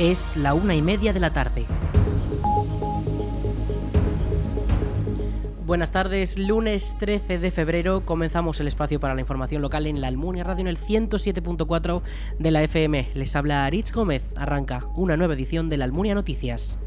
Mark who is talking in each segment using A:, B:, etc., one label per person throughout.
A: Es la una y media de la tarde. Buenas tardes, lunes 13 de febrero comenzamos el espacio para la información local en la Almunia Radio en el 107.4 de la FM. Les habla Aritz Gómez, arranca una nueva edición de la Almunia Noticias.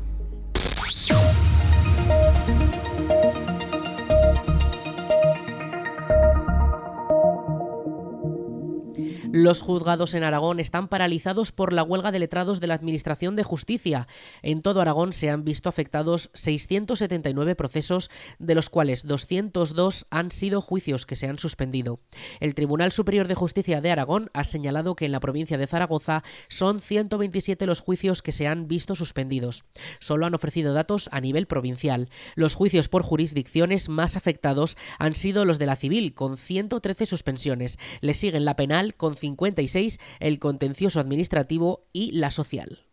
A: Los juzgados en Aragón están paralizados por la huelga de letrados de la Administración de Justicia. En todo Aragón se han visto afectados 679 procesos, de los cuales 202 han sido juicios que se han suspendido. El Tribunal Superior de Justicia de Aragón ha señalado que en la provincia de Zaragoza son 127 los juicios que se han visto suspendidos. Solo han ofrecido datos a nivel provincial. Los juicios por jurisdicciones más afectados han sido los de la civil, con 113 suspensiones. Le siguen la penal, con 56, el contencioso administrativo y la social.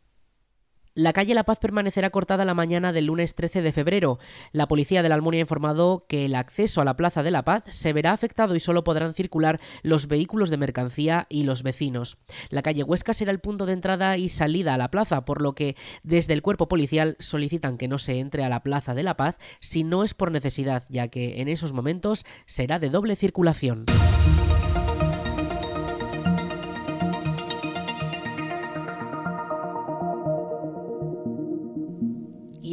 A: La calle La Paz permanecerá cortada la mañana del lunes 13 de febrero. La policía de la Almunia ha informado que el acceso a la Plaza de La Paz se verá afectado y solo podrán circular los vehículos de mercancía y los vecinos. La calle Huesca será el punto de entrada y salida a la plaza, por lo que desde el cuerpo policial solicitan que no se entre a la Plaza de La Paz si no es por necesidad, ya que en esos momentos será de doble circulación.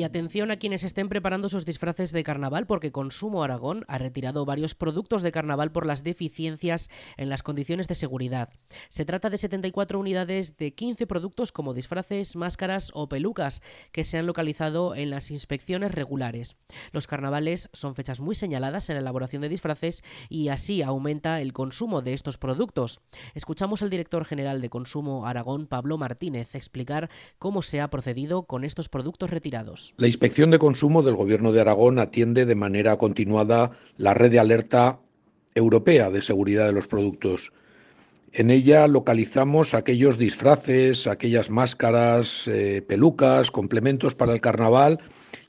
A: Atención a quienes estén preparando sus disfraces de carnaval, porque Consumo Aragón ha retirado varios productos de carnaval por las deficiencias en las condiciones de seguridad. Se trata de 74 unidades de 15 productos como disfraces, máscaras o pelucas que se han localizado en las inspecciones regulares. Los carnavales son fechas muy señaladas en la elaboración de disfraces y así aumenta el consumo de estos productos. Escuchamos al director general de Consumo Aragón, Pablo Martínez, explicar cómo se ha procedido con estos productos retirados.
B: La Inspección de Consumo del Gobierno de Aragón atiende de manera continuada la red de alerta europea de seguridad de los productos. En ella localizamos aquellos disfraces, aquellas máscaras, eh, pelucas, complementos para el carnaval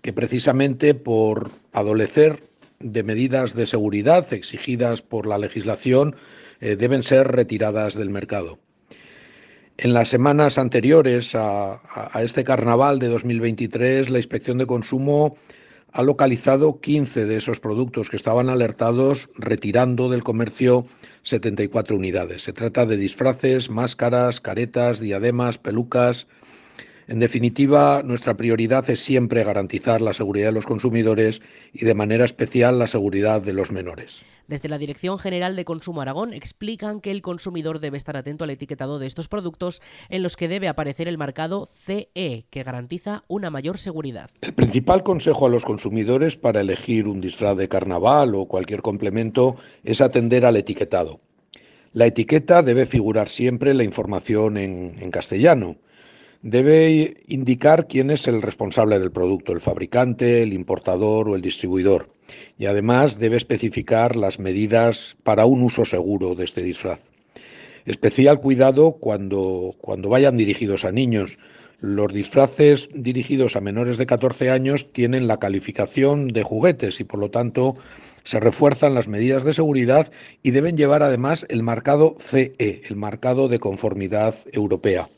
B: que precisamente por adolecer de medidas de seguridad exigidas por la legislación eh, deben ser retiradas del mercado. En las semanas anteriores a, este carnaval de 2023, la Inspección de Consumo ha localizado 15 de esos productos que estaban alertados, retirando del comercio 74 unidades. Se trata de disfraces, máscaras, caretas, diademas, pelucas. En definitiva, nuestra prioridad es siempre garantizar la seguridad de los consumidores y de manera especial la seguridad de los menores.
A: Desde la Dirección General de Consumo Aragón explican que el consumidor debe estar atento al etiquetado de estos productos en los que debe aparecer el marcado CE, que garantiza una mayor seguridad.
B: El principal consejo a los consumidores para elegir un disfraz de carnaval o cualquier complemento es atender al etiquetado. La etiqueta debe figurar siempre la información en, en castellano debe indicar quién es el responsable del producto, el fabricante, el importador o el distribuidor. Y además debe especificar las medidas para un uso seguro de este disfraz. Especial cuidado cuando, cuando vayan dirigidos a niños. Los disfraces dirigidos a menores de 14 años tienen la calificación de juguetes y por lo tanto se refuerzan las medidas de seguridad y deben llevar además el marcado CE, el marcado de conformidad europea.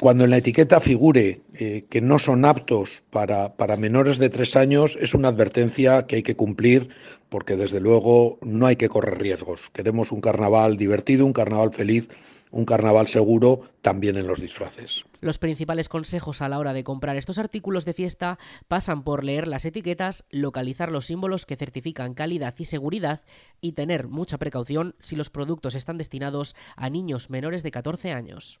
B: Cuando en la etiqueta figure eh, que no son aptos para, para menores de tres años, es una advertencia que hay que cumplir porque desde luego no hay que correr riesgos. Queremos un carnaval divertido, un carnaval feliz, un carnaval seguro también en los disfraces.
A: Los principales consejos a la hora de comprar estos artículos de fiesta pasan por leer las etiquetas, localizar los símbolos que certifican calidad y seguridad y tener mucha precaución si los productos están destinados a niños menores de 14 años.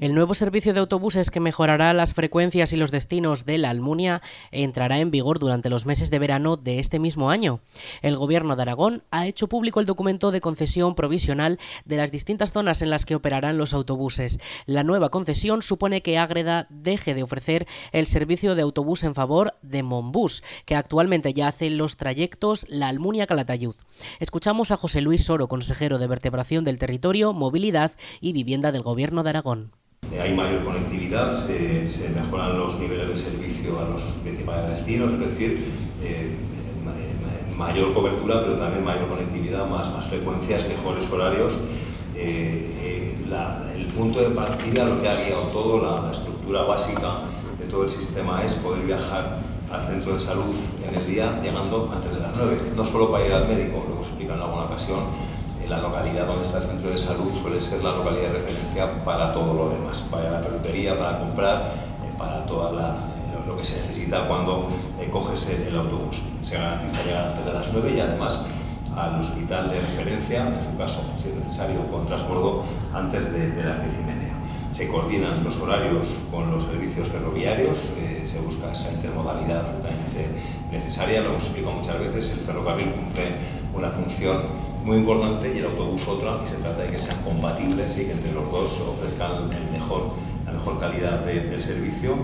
A: El nuevo servicio de autobuses que mejorará las frecuencias y los destinos de la Almunia entrará en vigor durante los meses de verano de este mismo año. El Gobierno de Aragón ha hecho público el documento de concesión provisional de las distintas zonas en las que operarán los autobuses. La nueva concesión supone que Ágreda deje de ofrecer el servicio de autobús en favor de Monbus, que actualmente ya hace los trayectos La Almunia-Calatayud. Escuchamos a José Luis Soro, consejero de Vertebración del Territorio, Movilidad y Vivienda del Gobierno de Aragón.
C: Eh, hay mayor conectividad, se, mejoran los niveles de servicio a los principales destinos, es decir, eh, mayor cobertura, pero también mayor conectividad, más, frecuencias, mejores horarios. Eh, el punto de partida, lo que ha guiado todo, la, estructura básica de todo el sistema es poder viajar al centro de salud en el día llegando antes de las 9, no solo para ir al médico, lo hemos explicado en alguna ocasión, la localidad donde está el centro de salud suele ser la localidad de referencia para todo lo demás, para la peluquería, para comprar, eh, para todo eh, lo que se necesita cuando eh, coges el, autobús. Se garantiza llegar antes de las 9 y además al hospital de referencia, en su caso, si es necesario, con transbordo antes de, las 10 y media. Se coordinan los horarios con los servicios ferroviarios, se busca esa intermodalidad absolutamente necesaria. Lo hemos explicado muchas veces, el ferrocarril cumple una función muy importante y el autobús otra, y se trata de que sean compatibles y que entre los dos ofrezcan el mejor, la mejor calidad del servicio.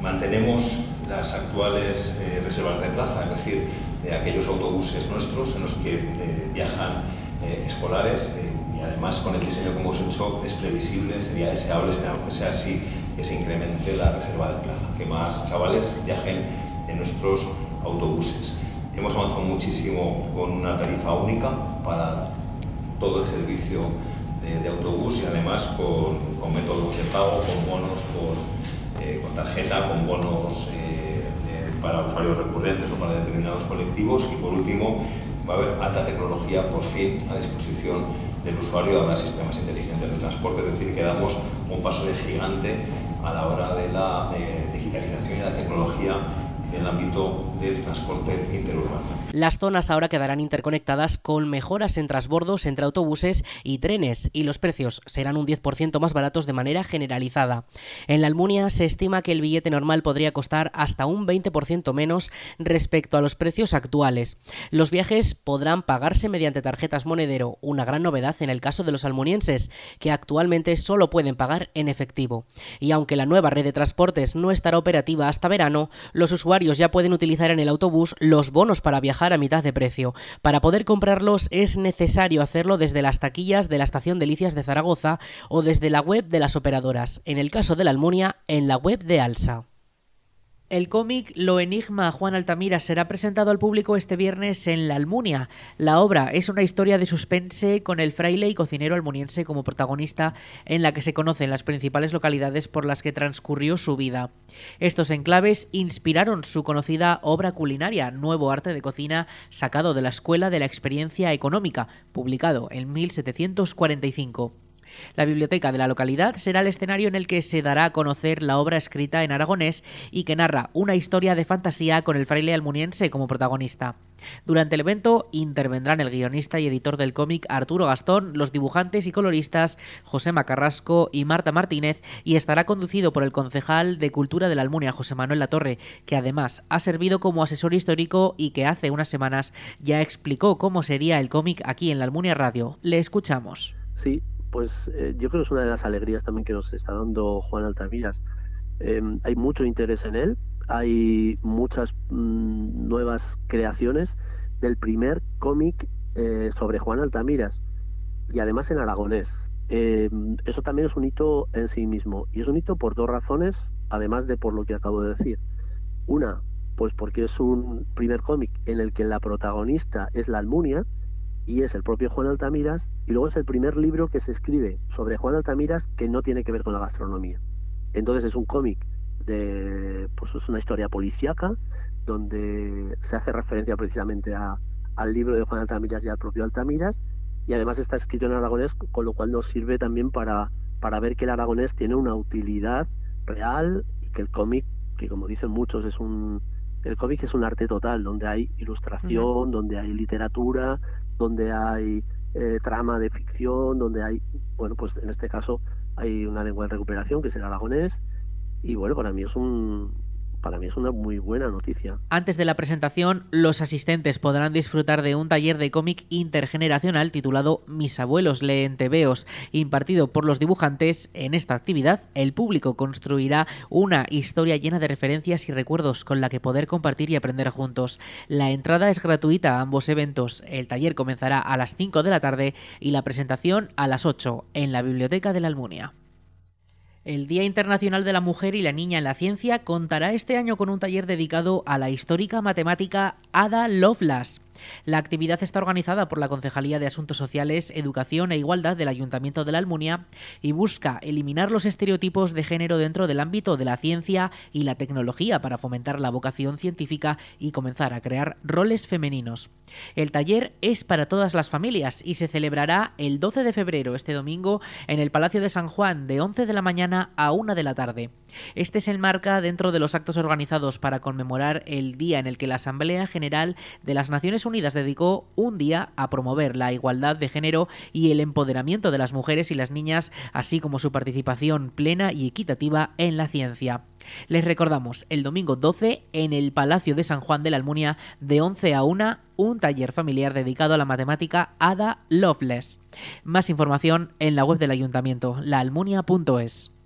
C: Mantenemos las actuales eh, reservas de plaza, es decir, de aquellos autobuses nuestros en los que eh, viajan eh, escolares y además con el diseño que hemos hecho es previsible, sería deseable, esperamos que sea así, que se incremente la reserva de plaza, que más chavales viajen en nuestros autobuses. Hemos avanzado muchísimo con una tarifa única para todo el servicio de, autobús y además con, métodos de pago, con bonos, eh, con, tarjeta, con bonos eh, para usuarios recurrentes o para determinados colectivos. Y por último va a haber alta tecnología por fin a disposición del usuario, habrá sistemas inteligentes de transporte, es decir, que damos un paso de gigante a la hora de la eh, digitalización y la tecnología en el ámbito del transporte interurbano.
A: Las zonas ahora quedarán interconectadas con mejoras en transbordos entre autobuses y trenes y los precios serán un 10% más baratos de manera generalizada. En la Almunia se estima que el billete normal podría costar hasta un 20% menos respecto a los precios actuales. Los viajes podrán pagarse mediante tarjetas monedero, una gran novedad en el caso de los almunienses, que actualmente solo pueden pagar en efectivo. Y aunque la nueva red de transportes no estará operativa hasta verano, los usuarios ya pueden utilizar en el autobús los bonos para viajar a mitad de precio. Para poder comprarlos es necesario hacerlo desde las taquillas de la estación Delicias de Zaragoza o desde la web de las operadoras. En el caso de la Almunia, en la web de Alsa. El cómic Lo Enigma Juan Altamira será presentado al público este viernes en La Almunia. La obra es una historia de suspense con el fraile y cocinero almuniense como protagonista en la que se conocen las principales localidades por las que transcurrió su vida. Estos enclaves inspiraron su conocida obra culinaria, Nuevo Arte de Cocina, sacado de la Escuela de la Experiencia Económica, publicado en 1745. La biblioteca de la localidad será el escenario en el que se dará a conocer la obra escrita en aragonés y que narra una historia de fantasía con el fraile almuniense como protagonista. Durante el evento intervendrán el guionista y editor del cómic Arturo Gastón, los dibujantes y coloristas José Macarrasco y Marta Martínez y estará conducido por el concejal de Cultura de la Almunia, José Manuel Latorre, que además ha servido como asesor histórico y que hace unas semanas ya explicó cómo sería el cómic aquí en la Almunia Radio. Le escuchamos.
D: Sí, pues eh, yo creo que es una de las alegrías también que nos está dando Juan Altamiras. Em, hay mucho interés en él, hay muchas mm, nuevas creaciones del primer cómic eh, sobre Juan Altamiras y además en aragonés. Em, eso también es un hito en sí mismo y es un hito por dos razones además de por lo que acabo de decir. Una, pues porque es un primer cómic en el que la protagonista es la Almunia y es el propio Juan Altamiras, y luego es el primer libro que se escribe sobre Juan Altamiras que no tiene que ver con la gastronomía. Entonces es un cómic de, pues es una historia policíaca donde se hace referencia precisamente al libro de Juan Altamiras y al propio Altamiras, y además está escrito en aragonés, con lo cual nos sirve también para, para ver que el aragonés tiene una utilidad real y que el cómic, que como dicen muchos, es un el cómic es un arte total, donde hay ilustración, donde hay literatura, donde hay eh, trama de ficción, donde hay, bueno, pues en este caso hay una lengua de recuperación que es el aragonés, y bueno, para mí es un, para mí es una muy buena noticia.
A: Antes de la presentación, los asistentes podrán disfrutar de un taller de cómic intergeneracional titulado Mis abuelos leen tebeos, impartido por los dibujantes. En esta actividad, el público construirá una historia llena de referencias y recuerdos con la que poder compartir y aprender juntos. La entrada es gratuita a ambos eventos. El taller comenzará a las 5 de la tarde y la presentación a las 8 en la Biblioteca de la Almunia. El Día Internacional de la Mujer y la Niña en la Ciencia contará este año con un taller dedicado a la histórica matemática Ada Lovelace. La actividad está organizada por la Concejalía de Asuntos Sociales, Educación e Igualdad del Ayuntamiento de la Almunia y busca eliminar los estereotipos de género dentro del ámbito de la ciencia y la tecnología para fomentar la vocación científica y comenzar a crear roles femeninos. El taller es para todas las familias y se celebrará el 12 de febrero, este domingo, en el Palacio de San Juan de 11 de la mañana a 1 de la tarde. Este se enmarca dentro de los actos organizados para conmemorar el día en el que la Asamblea General de las Naciones Unidas dedicó un día a promover la igualdad de género y el empoderamiento de las mujeres y las niñas, así como su participación plena y equitativa en la ciencia. Les recordamos, el domingo 12 en el Palacio de San Juan de la Almunia, de 11 a 1, un taller familiar dedicado a la matemática Ada Loveless. Más información en la web del ayuntamiento, laalmunia.es.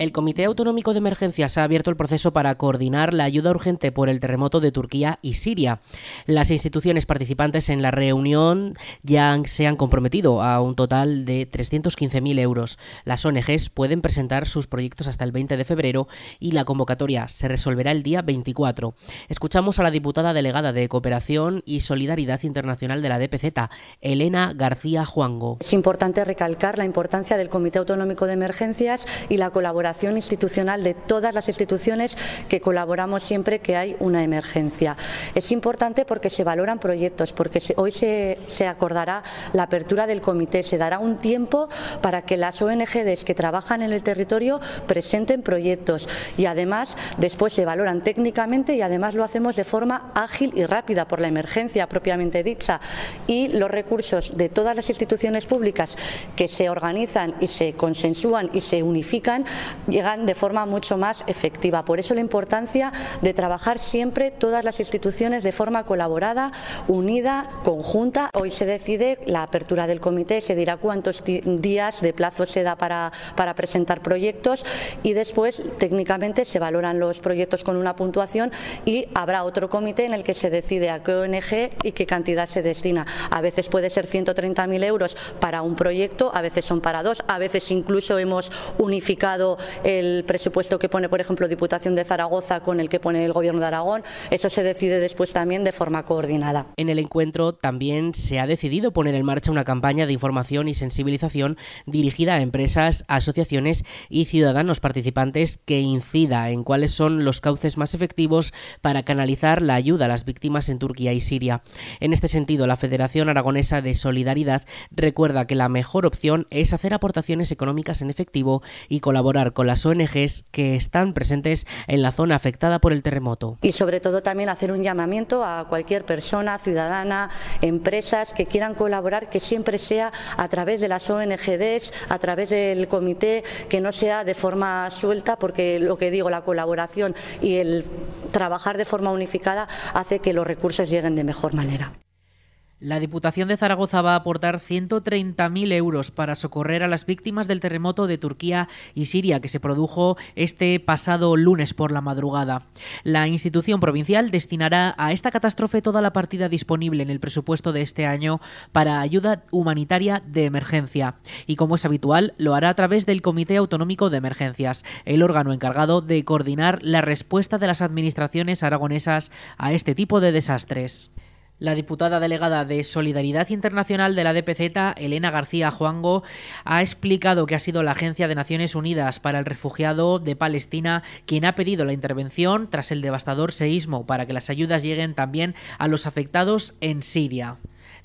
A: El Comité Autonómico de Emergencias ha abierto el proceso para coordinar la ayuda urgente por el terremoto de Turquía y Siria. Las instituciones participantes en la reunión ya se han comprometido a un total de 315.000 euros. Las ONGs pueden presentar sus proyectos hasta el 20 de febrero y la convocatoria se resolverá el día 24. Escuchamos a la diputada delegada de Cooperación y Solidaridad Internacional de la DPZ, Elena García Juango.
E: Es importante recalcar la importancia del Comité Autonómico de Emergencias y la colaboración institucional de todas las instituciones que colaboramos siempre que hay una emergencia. Es importante porque se valoran proyectos, porque hoy se, se acordará la apertura del comité, se dará un tiempo para que las ONGs que trabajan en el territorio presenten proyectos y además después se valoran técnicamente y además lo hacemos de forma ágil y rápida por la emergencia propiamente dicha y los recursos de todas las instituciones públicas que se organizan y se consensúan y se unifican llegan de forma mucho más efectiva. Por eso la importancia de trabajar siempre todas las instituciones de forma colaborada, unida, conjunta. Hoy se decide la apertura del comité, se dirá cuántos días de plazo se da para, para presentar proyectos y después técnicamente se valoran los proyectos con una puntuación y habrá otro comité en el que se decide a qué ONG y qué cantidad se destina. A veces puede ser 130.000 euros para un proyecto, a veces son para dos, a veces incluso hemos unificado el presupuesto que pone, por ejemplo, Diputación de Zaragoza con el que pone el Gobierno de Aragón. Eso se decide después también de forma coordinada.
A: En el encuentro también se ha decidido poner en marcha una campaña de información y sensibilización dirigida a empresas, asociaciones y ciudadanos participantes que incida en cuáles son los cauces más efectivos para canalizar la ayuda a las víctimas en Turquía y Siria. En este sentido, la Federación Aragonesa de Solidaridad recuerda que la mejor opción es hacer aportaciones económicas en efectivo y colaborar con las ONGs que están presentes en la zona afectada por el terremoto.
E: Y sobre todo también hacer un llamamiento a cualquier persona, ciudadana, empresas que quieran colaborar, que siempre sea a través de las ONGs, a través del comité, que no sea de forma suelta, porque lo que digo, la colaboración y el trabajar de forma unificada hace que los recursos lleguen de mejor manera.
A: La Diputación de Zaragoza va a aportar 130.000 euros para socorrer a las víctimas del terremoto de Turquía y Siria que se produjo este pasado lunes por la madrugada. La institución provincial destinará a esta catástrofe toda la partida disponible en el presupuesto de este año para ayuda humanitaria de emergencia y como es habitual lo hará a través del Comité Autonómico de Emergencias, el órgano encargado de coordinar la respuesta de las administraciones aragonesas a este tipo de desastres. La diputada delegada de Solidaridad Internacional de la DPZ, Elena García Juango, ha explicado que ha sido la Agencia de Naciones Unidas para el Refugiado de Palestina quien ha pedido la intervención tras el devastador seísmo para que las ayudas lleguen también a los afectados en Siria.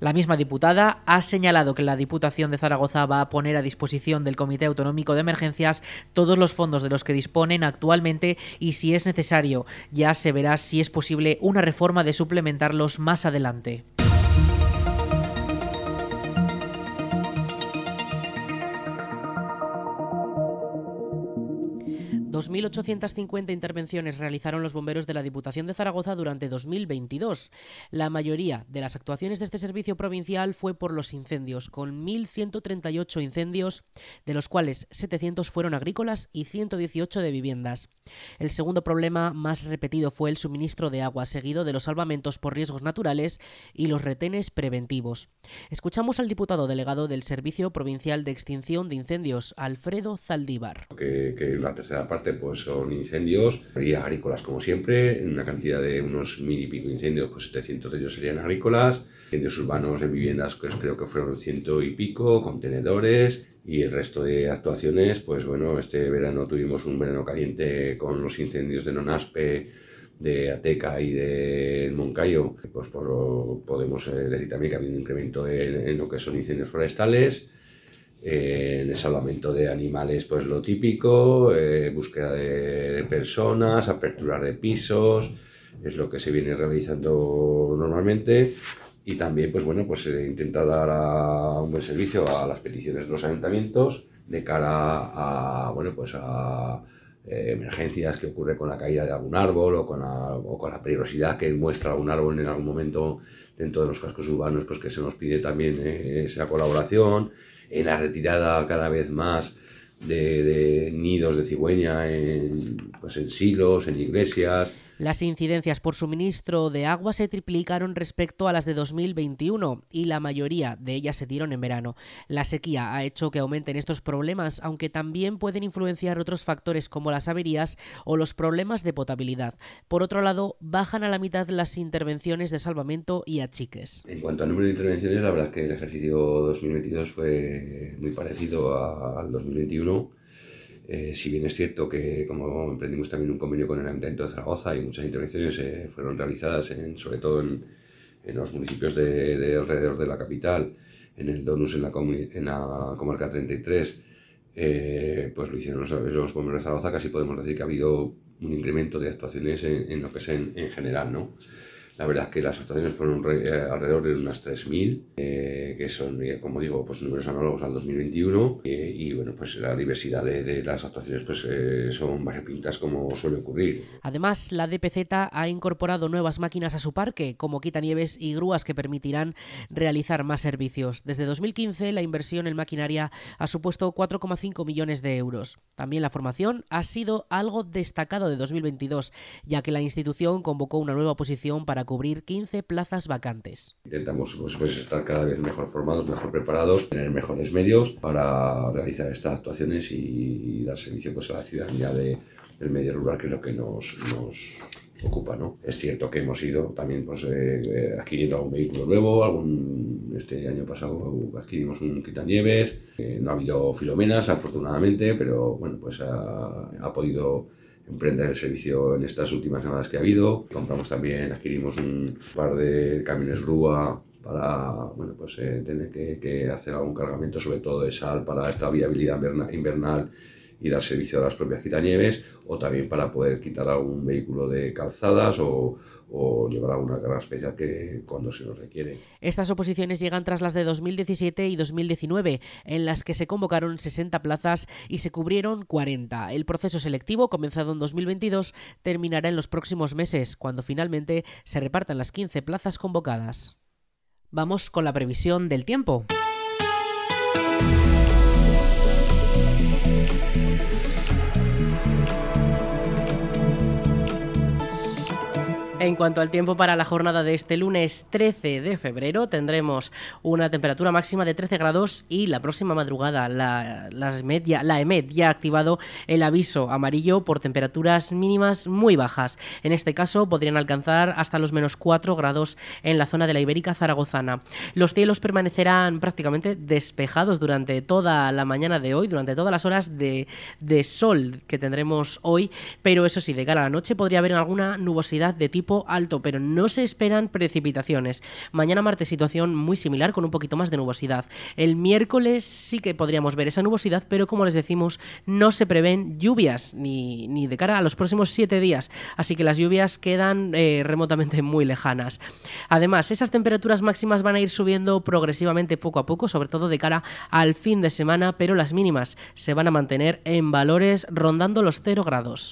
A: La misma diputada ha señalado que la Diputación de Zaragoza va a poner a disposición del Comité Autonómico de Emergencias todos los fondos de los que disponen actualmente y si es necesario ya se verá si es posible una reforma de suplementarlos más adelante. 2.850 intervenciones realizaron los bomberos de la Diputación de Zaragoza durante 2022. La mayoría de las actuaciones de este servicio provincial fue por los incendios, con 1.138 incendios, de los cuales 700 fueron agrícolas y 118 de viviendas. El segundo problema más repetido fue el suministro de agua, seguido de los salvamentos por riesgos naturales y los retenes preventivos. Escuchamos al diputado delegado del Servicio Provincial de Extinción de Incendios, Alfredo Zaldívar.
F: Que, que la tercera parte pues son incendios, serían agrícolas como siempre, en una cantidad de unos mil y pico incendios, pues 700 de ellos serían agrícolas, incendios urbanos en viviendas pues creo que fueron ciento y pico, contenedores y el resto de actuaciones, pues bueno, este verano tuvimos un verano caliente con los incendios de Nonaspe, de Ateca y de Moncayo, pues podemos eh, decir también que ha habido un incremento en lo que son incendios forestales, en el salvamento de animales, pues lo típico, eh, búsqueda de personas, apertura de pisos, es lo que se viene realizando normalmente. Y también, pues bueno, pues se intenta dar un buen servicio a las peticiones de los ayuntamientos de cara a, bueno, pues a eh, emergencias que ocurre con la caída de algún árbol o con, la, o con la peligrosidad que muestra un árbol en algún momento dentro de los cascos urbanos, pues que se nos pide también eh, esa colaboración en la retirada cada vez más de, nidos de cigüeña en, pues en silos, en iglesias,
A: las incidencias por suministro de agua se triplicaron respecto a las de 2021 y la mayoría de ellas se dieron en verano. La sequía ha hecho que aumenten estos problemas, aunque también pueden influenciar otros factores como las averías o los problemas de potabilidad. Por otro lado, bajan a la mitad las intervenciones de salvamento y achiques.
F: En cuanto al número de intervenciones, la verdad es que el ejercicio 2022 fue muy parecido al 2021 eh, si bien es cierto que, como emprendimos también un convenio con el Ayuntamiento de Zaragoza y muchas intervenciones eh, fueron realizadas, en, sobre todo en, en los municipios de, alrededor de la capital, en el Donus, en la, en la comarca 33, eh, pues lo hicieron los, los bomberos de Zaragoza, casi podemos decir que ha habido un incremento de actuaciones en, en lo que es en, en general, ¿no? La verdad es que las actuaciones fueron eh, alrededor de unas 3.000, eh, que son, eh, como digo, pues números análogos al 2021. y bueno, pues la diversidad de, las actuaciones pues, son variopintas como suele ocurrir.
A: Además, la DPZ ha incorporado nuevas máquinas a su parque, como quitanieves y grúas que permitirán realizar más servicios. Desde 2015, la inversión en maquinaria ha supuesto 4,5 millones de euros. También la formación ha sido algo destacado de 2022, ya que la institución convocó una nueva posición para cubrir 15 plazas vacantes.
F: Intentamos pues, pues, estar cada vez mejor formados, mejor preparados, tener mejores medios para realizar estas actuaciones y, dar servicio pues, a la ciudadanía de, del medio rural, que es lo que nos, nos ocupa. ¿no? Es cierto que hemos ido también pues, eh, eh, adquiriendo algún vehículo nuevo, algún, este año pasado adquirimos un quitanieves, eh, no ha habido filomenas afortunadamente, pero bueno, pues ha, ha podido emprender el servicio en estas últimas semanas que ha habido. Compramos también, adquirimos un par de camiones grúa para bueno, pues, eh, tener que, que, hacer algún cargamento, sobre todo de sal, para esta viabilidad invernal y dar servicio a las propias quitanieves, o también para poder quitar algún vehículo de calzadas o, o llevar alguna carga especial que cuando se nos requiere.
A: Estas oposiciones llegan tras las de 2017 y 2019, en las que se convocaron 60 plazas y se cubrieron 40. El proceso selectivo, comenzado en 2022, terminará en los próximos meses, cuando finalmente se repartan las 15 plazas convocadas. vamos con la previsión del tiempo. En cuanto al tiempo para la jornada de este lunes 13 de febrero, tendremos una temperatura máxima de 13 grados y la próxima madrugada la, EMET ya ha activado el aviso amarillo por temperaturas mínimas muy bajas. En este caso podrían alcanzar hasta los menos 4 grados en la zona de la Ibérica Zaragozana. Los cielos permanecerán prácticamente despejados durante toda la mañana de hoy, durante todas las horas de, de sol que tendremos hoy, pero eso sí, de cara a la noche podría haber alguna nubosidad de tipo alto, pero no se esperan precipitaciones. Mañana martes situación muy similar con un poquito más de nubosidad. El miércoles sí que podríamos ver esa nubosidad, pero como les decimos, no se prevén lluvias ni, ni de cara a los próximos siete días, así que las lluvias quedan eh, remotamente muy lejanas. Además, esas temperaturas máximas van a ir subiendo progresivamente poco a poco, sobre todo de cara al fin de semana, pero las mínimas se van a mantener en valores rondando los 0 grados.